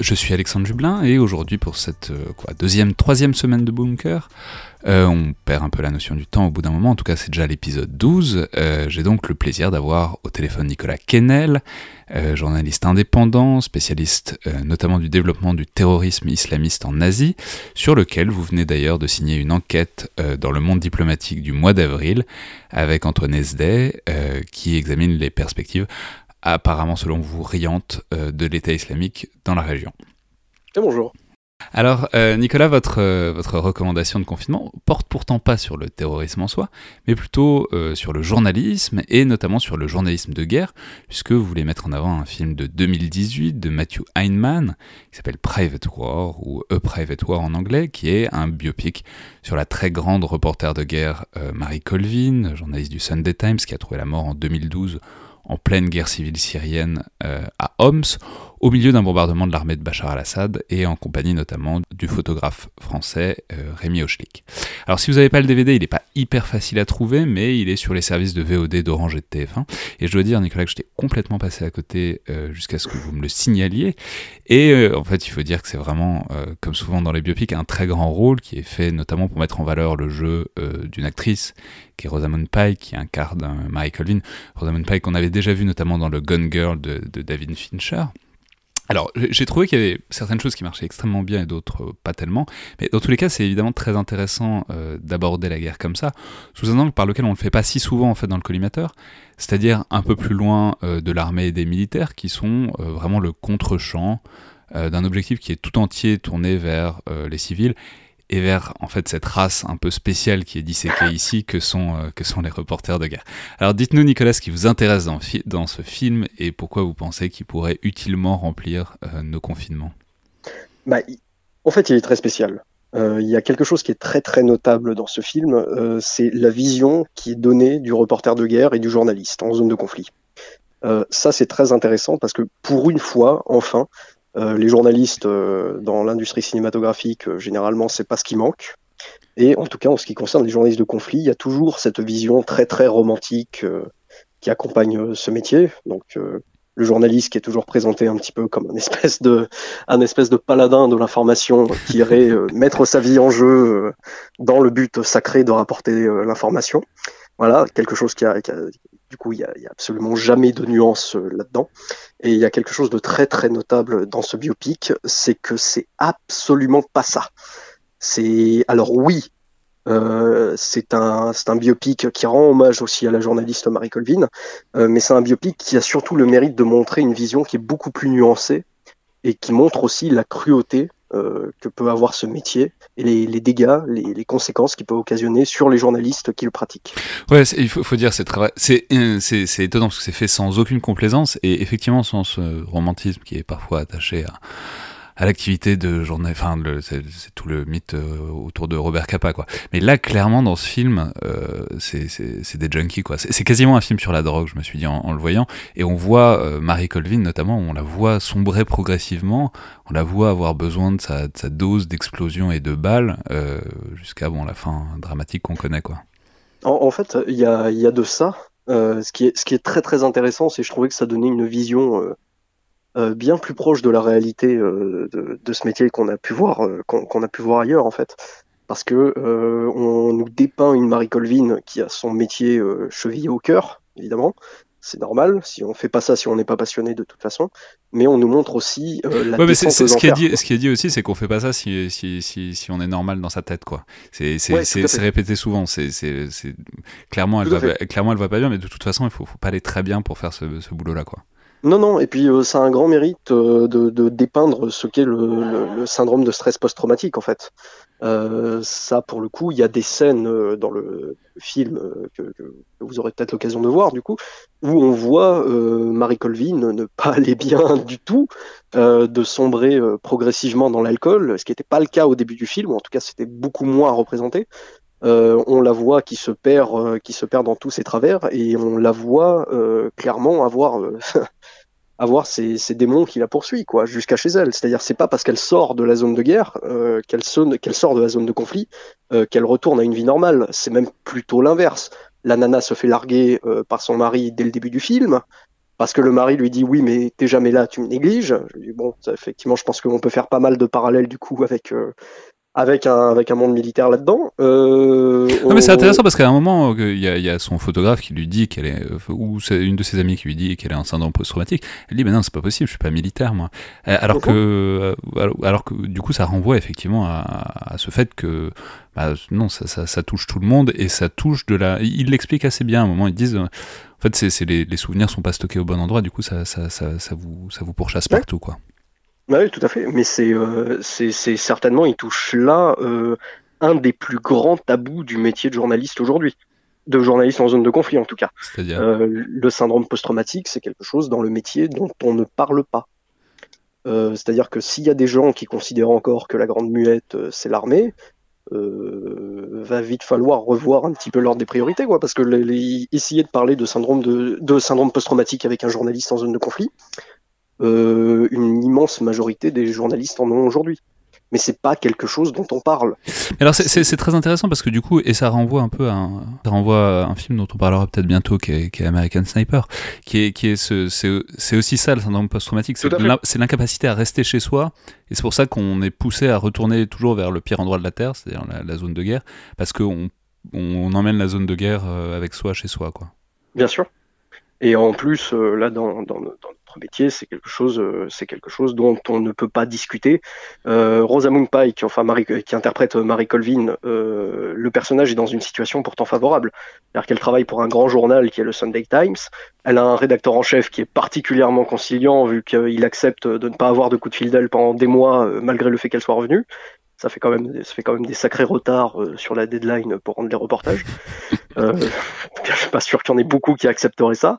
Je suis Alexandre Jublin et aujourd'hui pour cette euh, deuxième, troisième semaine de Bunker, euh, on perd un peu la notion du temps au bout d'un moment, en tout cas c'est déjà l'épisode 12. Euh, j'ai donc le plaisir d'avoir au téléphone Nicolas Kennel, journaliste indépendant, spécialiste notamment du développement du terrorisme islamiste en Asie, sur lequel vous venez d'ailleurs de signer une enquête dans le monde diplomatique du mois d'avril avec Antoine Esday qui examine les perspectives apparemment selon vous riante euh, de l'État islamique dans la région. Et bonjour. Alors, euh, Nicolas, votre, euh, votre recommandation de confinement porte pourtant pas sur le terrorisme en soi, mais plutôt sur le journalisme, et notamment sur le journalisme de guerre, puisque vous voulez mettre en avant un film de 2018 de Matthew Heinemann, qui s'appelle Private War, ou A Private War en anglais, qui est un biopic sur la très grande reporter de guerre Marie Colvin, journaliste du Sunday Times, qui a trouvé la mort en 2012 en pleine guerre civile syrienne euh, à Homs, au milieu d'un bombardement de l'armée de Bachar al-Assad et en compagnie notamment du photographe français euh, Rémi Hochlik. Alors si vous n'avez pas le DVD, il n'est pas hyper facile à trouver, mais il est sur les services de VOD d'Orange et de TF1. Et je dois dire, Nicolas, que j'étais complètement passé à côté euh, jusqu'à ce que vous me le signaliez. Et en fait, il faut dire que c'est vraiment, comme souvent dans les biopics, un très grand rôle qui est fait notamment pour mettre en valeur le jeu d'une actrice qui est Rosamund Pike, qui incarne Mary Colvin. Rosamund Pike qu'on avait déjà vu notamment dans le Gun Girl de David Fincher. Alors, j'ai trouvé qu'il y avait certaines choses qui marchaient extrêmement bien et d'autres euh, pas tellement. Mais dans tous les cas, c'est évidemment très intéressant euh, d'aborder la guerre comme ça, sous un angle par lequel on ne le fait pas si souvent en fait dans le collimateur, c'est-à-dire un peu plus loin euh, de l'armée et des militaires qui sont vraiment le contre-champ d'un objectif qui est tout entier tourné vers les civils et vers en fait cette race un peu spéciale qui est disséquée ici que sont, euh, que sont les reporters de guerre. Alors dites-nous Nicolas ce qui vous intéresse dans, dans ce film et pourquoi vous pensez qu'il pourrait utilement remplir euh, nos confinements? Bah, en fait il est très spécial. Euh, il y a quelque chose qui est très très notable dans ce film, c'est la vision qui est donnée du reporter de guerre et du journaliste en zone de conflit. ça c'est très intéressant parce que pour une fois, enfin, euh, les journalistes euh, dans l'industrie cinématographique, euh, généralement, c'est pas ce qui manque. Et en tout cas, en ce qui concerne les journalistes de conflit, il y a toujours cette vision très très romantique qui accompagne ce métier. Donc le journaliste qui est toujours présenté un petit peu comme un espèce de, un espèce de paladin de l'information qui irait mettre sa vie en jeu dans le but sacré de rapporter l'information. Voilà, quelque chose qui a, qui a, du coup, il n'y a, absolument jamais de nuance euh, là-dedans. Et il y a quelque chose de très très notable dans ce biopic, c'est que c'est absolument pas ça. C'est alors oui, euh, c'est un, un biopic qui rend hommage aussi à la journaliste Marie Colvin, euh, mais c'est un biopic qui a surtout le mérite de montrer une vision qui est beaucoup plus nuancée et qui montre aussi la cruauté que peut avoir ce métier et les, dégâts, les, conséquences qu'il peut occasionner sur les journalistes qui le pratiquent. Ouais, il faut, dire, c'est c'est étonnant parce que c'est fait sans aucune complaisance et effectivement sans ce romantisme qui est parfois attaché à à l'activité de journée. Enfin, c'est tout le mythe euh, autour de Robert Capa, quoi. Mais là, clairement, dans ce film, euh, c'est des junkies, quoi. C'est quasiment un film sur la drogue, je me suis dit en, le voyant. Et on voit euh, Marie Colvin, notamment, on la voit sombrer progressivement. On la voit avoir besoin de sa, dose d'explosion et de balles jusqu'à bon la fin dramatique qu'on connaît, quoi. En, en fait, il y a, y a de ça. ce, qui est, ce qui est très très intéressant, c'est je trouvais que ça donnait une vision euh, bien plus proche de la réalité euh, de, de, ce métier qu'on a pu voir euh, qu'on a pu voir ailleurs en fait. Parce que on nous dépeint une Marie Colvin qui a son métier chevillé au cœur évidemment. C'est normal si on fait pas ça si on n'est pas passionné de toute façon. Mais on nous montre aussi la ouais, mais c'est, ce qui est dit ce qui est dit aussi c'est qu'on fait pas ça si, si, si, si on est normal dans sa tête quoi. C'est répété souvent. C'est, clairement elle va, clairement elle va pas bien mais de toute façon il faut, faut pas aller très bien pour faire ce, ce boulot là quoi non, non, et puis euh, ça a un grand mérite euh, de, dépeindre ce qu'est le, le, syndrome de stress post-traumatique, en fait. Euh, ça, pour le coup, il y a des scènes euh, dans le film que, que, vous aurez peut-être l'occasion de voir, du coup, où on voit Marie Colvin ne pas aller bien du tout, de sombrer progressivement dans l'alcool, ce qui n'était pas le cas au début du film, ou en tout cas c'était beaucoup moins représenté. Euh, on la voit qui se perd, qui se perd dans tous ses travers, et on la voit clairement avoir avoir ces, démons qui la poursuivent quoi, jusqu'à chez elle. C'est-à-dire, c'est pas parce qu'elle sort de la zone de guerre, euh, qu'elle, sort de la zone de conflit, euh, qu'elle retourne à une vie normale. C'est même plutôt l'inverse. La nana se fait larguer euh, par son mari dès le début du film, parce que le mari lui dit oui, mais t'es jamais là, tu me négliges. Bon, effectivement, je pense qu'on peut faire pas mal de parallèles du coup avec avec un, avec un monde militaire là-dedans. Euh, non, mais c'est intéressant parce qu'à un moment, euh, il y, a, y, a son photographe qui lui dit qu'elle est, euh, ou c'est une de ses amies qui lui dit qu'elle est un syndrome post-traumatique. Elle dit, mais non, c'est pas possible, je suis pas militaire, moi. Alors que, alors que, du coup, ça renvoie effectivement à, à ce fait que, bah, non, ça, ça, ça, touche tout le monde et ça touche de la. Il l'explique assez bien à un moment, ils disent. En fait, c'est, les, les souvenirs sont pas stockés au bon endroit, du coup, ça, ça, ça, ça vous, ça vous pourchasse partout, quoi. Bah oui, tout à fait. Mais c'est euh, certainement, il touche là euh, un des plus grands tabous du métier de journaliste aujourd'hui, de journaliste en zone de conflit en tout cas. Euh, le syndrome post-traumatique, c'est quelque chose dans le métier dont on ne parle pas. C'est-à-dire que s'il y a des gens qui considèrent encore que la grande muette c'est l'armée, va vite falloir revoir un petit peu l'ordre des priorités, quoi, parce que essayer de parler de syndrome de, de syndrome post-traumatique avec un journaliste en zone de conflit, euh, une immense majorité des journalistes en ont aujourd'hui. Mais c'est pas quelque chose dont on parle. Alors c'est très intéressant parce que du coup, et ça renvoie un peu à un, ça renvoie à un film dont on parlera peut-être bientôt, qui est, American Sniper, qui est, qui est ce, c'est aussi ça le syndrome post-traumatique, c'est l'incapacité à rester chez soi, et c'est pour ça qu'on est poussé à retourner toujours vers le pire endroit de la Terre, c'est-à-dire la, zone de guerre, parce qu'on on, emmène la zone de guerre euh, avec soi chez soi, quoi. Bien sûr. Et en plus, euh, là, dans, dans, dans métier, c'est quelque chose, euh, c'est quelque chose dont on ne peut pas discuter. Euh, Rosamund Pike, enfin Marie, qui interprète Marie Colvin, euh, le personnage est dans une situation pourtant favorable, c'est-à-dire qu'elle travaille pour un grand journal qui est le Sunday Times. Elle a un rédacteur en chef qui est particulièrement conciliant vu qu'il accepte de ne pas avoir de coup de fil d'elle pendant des mois malgré le fait qu'elle soit revenue ça fait quand même ça fait quand même des sacrés retards sur la deadline pour rendre les reportages. Euh, je suis pas sûr qu'il y en ait beaucoup qui accepteraient ça.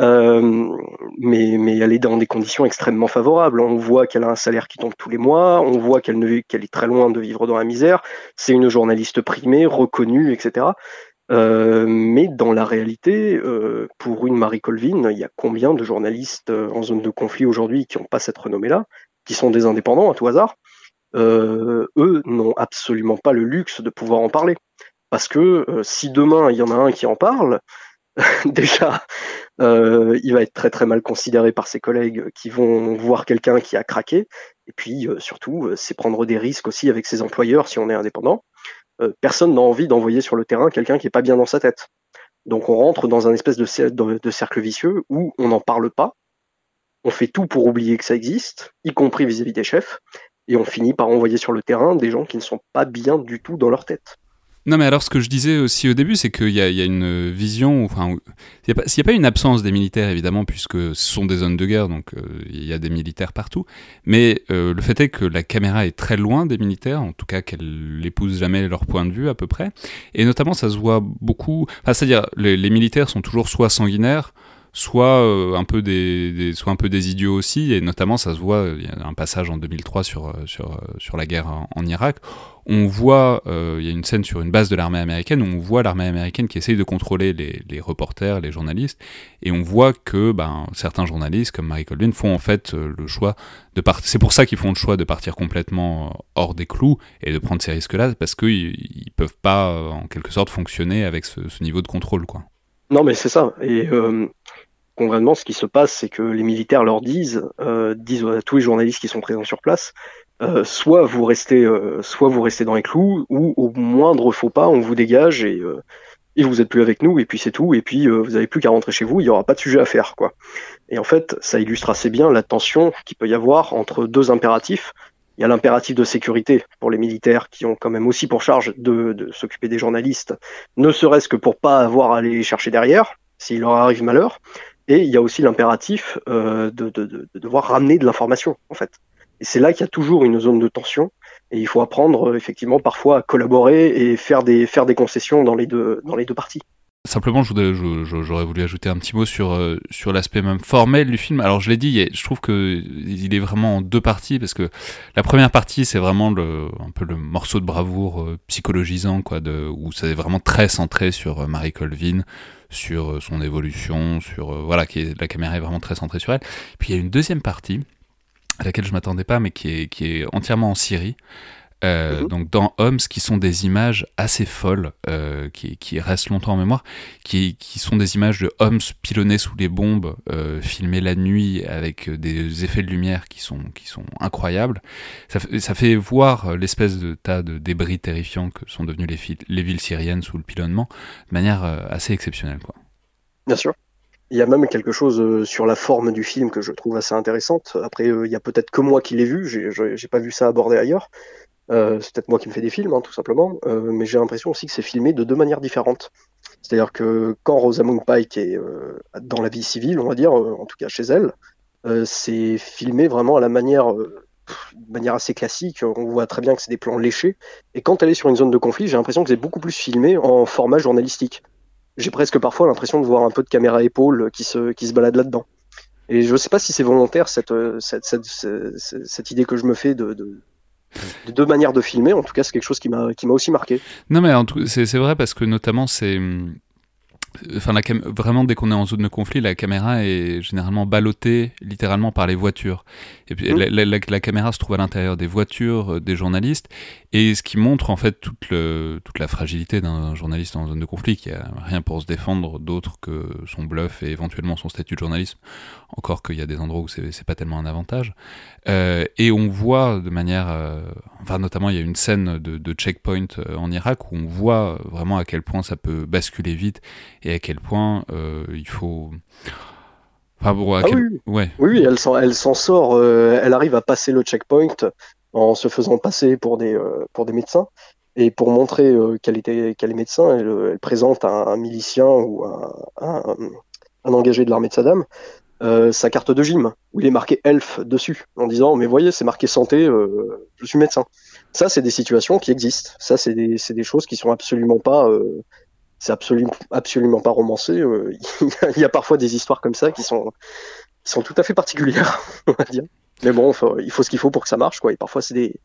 Euh, mais, elle est dans des conditions extrêmement favorables. On voit qu'elle a un salaire qui tombe tous les mois, on voit qu'elle est très loin de vivre dans la misère. C'est une journaliste primée, reconnue, etc. Euh, mais dans la réalité, euh, pour une Marie Colvin, il y a combien de journalistes en zone de conflit aujourd'hui qui n'ont pas cette renommée-là, qui sont des indépendants à tout hasard? Eux n'ont absolument pas le luxe de pouvoir en parler. Parce que si demain il y en a un qui en parle, déjà, euh, il va être très très mal considéré par ses collègues qui vont voir quelqu'un qui a craqué. Et puis euh, surtout, euh, c'est prendre des risques aussi avec ses employeurs si on est indépendant. personne n'a envie d'envoyer sur le terrain quelqu'un qui est pas bien dans sa tête. Donc on rentre dans un espèce de, de cercle vicieux où on n'en parle pas, on fait tout pour oublier que ça existe, y compris vis-à-vis des chefs, et on finit par envoyer sur le terrain des gens qui ne sont pas bien du tout dans leur tête. Non, mais alors ce que je disais aussi au début, c'est qu'il y, a une vision, enfin, il n'y a, pas une absence des militaires, évidemment, puisque ce sont des zones de guerre, donc euh, il y a des militaires partout, mais euh, le fait est que la caméra est très loin des militaires, en tout cas qu'elle n'épouse jamais leur point de vue à peu près, et notamment ça se voit beaucoup, enfin, c'est-à-dire les militaires sont toujours soit sanguinaires, soit euh, un peu des, soit un peu des idiots aussi et notamment ça se voit il y a un passage en 2003 sur euh, sur euh, sur la guerre en, Irak on voit il y a une scène sur une base de l'armée américaine où on voit l'armée américaine qui essaye de contrôler les, les, reporters les journalistes et on voit que ben, certains journalistes comme Marie Colvin font en fait le choix de partir c'est pour ça qu'ils font le choix de partir complètement hors des clous et de prendre ces risques là parce qu'ils ils peuvent pas en quelque sorte fonctionner avec ce, ce niveau de contrôle quoi non, mais c'est ça. Et concrètement, ce qui se passe, c'est que les militaires leur disent, euh, disent à tous les journalistes qui sont présents sur place, euh, soit vous restez, euh, soit vous restez dans les clous, ou au moindre faux pas, on vous dégage et, et vous êtes plus avec nous, et puis c'est tout, et puis vous n'avez plus qu'à rentrer chez vous, il n'y aura pas de sujet à faire, quoi. Et en fait, ça illustre assez bien la tension qu'il peut y avoir entre deux impératifs. Il y a l'impératif de sécurité pour les militaires qui ont quand même aussi pour charge de, s'occuper des journalistes, ne serait-ce que pour pas avoir à les chercher derrière, s'il leur arrive malheur. Et il y a aussi l'impératif euh, de, devoir ramener de l'information, en fait. Et c'est là qu'il y a toujours une zone de tension. Et il faut apprendre, euh, effectivement, parfois à collaborer et faire des, concessions dans les deux parties. Simplement, j'aurais voulu ajouter un petit mot sur, euh, sur l'aspect même formel du film. Alors, je l'ai dit, je trouve qu'il est vraiment en deux parties, parce que la première partie, c'est vraiment un peu le morceau de bravoure euh, psychologisant, quoi, où c'est vraiment très centré sur euh, Marie Colvin, sur son évolution, sur. voilà, qui est, la caméra est vraiment très centrée sur elle. Puis il y a une deuxième partie, à laquelle je m'attendais pas, mais qui est, qui est entièrement en Syrie. Euh, mhm. Donc dans Homs, qui sont des images assez folles, euh, qui, qui, restent longtemps en mémoire, qui, qui, sont des images de Homs pilonnés sous les bombes, euh, filmées la nuit avec des effets de lumière qui sont, qui sont incroyables. Ça, ça fait voir l'espèce de tas de débris terrifiants que sont devenus les, les villes syriennes sous le pilonnement de manière assez exceptionnelle. Quoi. Bien sûr. Il y a même quelque chose sur la forme du film que je trouve assez intéressante. Après, il y a peut-être que moi qui l'ai vu, j'ai pas vu ça abordé ailleurs. Euh, c'est peut-être moi qui me fais des films, hein, tout simplement, euh, mais j'ai l'impression aussi que c'est filmé de deux manières différentes. C'est-à-dire que quand Rosamund Pike est euh, dans la vie civile, on va dire, en tout cas chez elle, c'est filmé vraiment à la manière, manière assez classique. On voit très bien que c'est des plans léchés. Et quand elle est sur une zone de conflit, j'ai l'impression que c'est beaucoup plus filmé en format journalistique. J'ai presque parfois l'impression de voir un peu de caméra épaule qui se, qui se balade là-dedans. Et je ne sais pas si c'est volontaire cette, cette, cette, cette, idée que je me fais de, de deux manières de filmer. En tout cas, c'est quelque chose qui m'a qui m'a aussi marqué. Non, mais c'est vrai parce que notamment c'est Enfin, la vraiment, dès qu'on est en zone de conflit, la caméra est généralement ballottée littéralement par les voitures. Et puis, mmh. la, caméra se trouve à l'intérieur des voitures euh, des journalistes, et ce qui montre en fait toute, le, toute la fragilité d'un journaliste en zone de conflit, qui a rien pour se défendre d'autre que son bluff et éventuellement son statut de journalisme. Encore qu'il y a des endroits où c'est pas tellement un avantage. Euh, et on voit de manière, euh, enfin notamment il y a une scène de, de checkpoint en Irak où on voit vraiment à quel point ça peut basculer vite et à quel point euh, il faut. Enfin, ah oui. Ouais. oui, elle s'en, elle s'en sort, euh, elle arrive à passer le checkpoint en se faisant passer pour des, euh, pour des médecins. Et pour montrer qu'elle, était, qu'elle est médecin, elle, présente un, un, milicien ou un, un, un, engagé de l'armée de Saddam sa carte de gym, où il est marqué ELF dessus, en disant Mais voyez, c'est marqué santé, je suis médecin. Ça, c'est des situations qui existent. Ça, c'est des, c'est des choses qui sont absolument pas c'est absolument, absolument pas romancé. Euh, il y a parfois des histoires comme ça qui sont, qui sont tout à fait particulières, on va dire. Mais bon, il faut ce qu'il faut pour que ça marche, quoi. Et parfois, c'est des,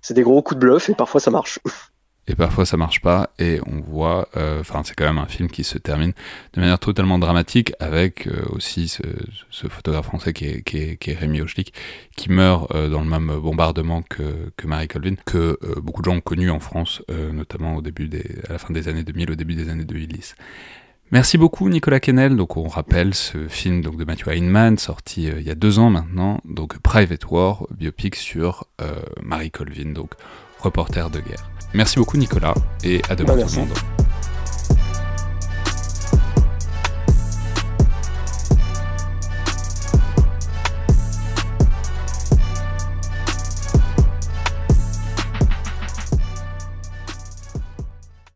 c'est des gros coups de bluff et parfois ça marche. et parfois ça marche pas. Et on voit euh, enfin c'est quand même un film qui se termine de manière totalement dramatique avec euh, aussi ce, ce, photographe français qui est, qui est, qui est Rémi Ochlik qui meurt euh, dans le même bombardement que, que Marie Colvin que beaucoup de gens ont connu en France notamment au début des à la fin des années 2000 au début des années 2010 Merci beaucoup Nicolas Kennel. Donc on rappelle ce film donc de Matthew Heinemann sorti il y a deux ans maintenant, donc Private War, biopic sur Marie Colvin, donc reporter de guerre. Merci beaucoup Nicolas et à demain tout le monde.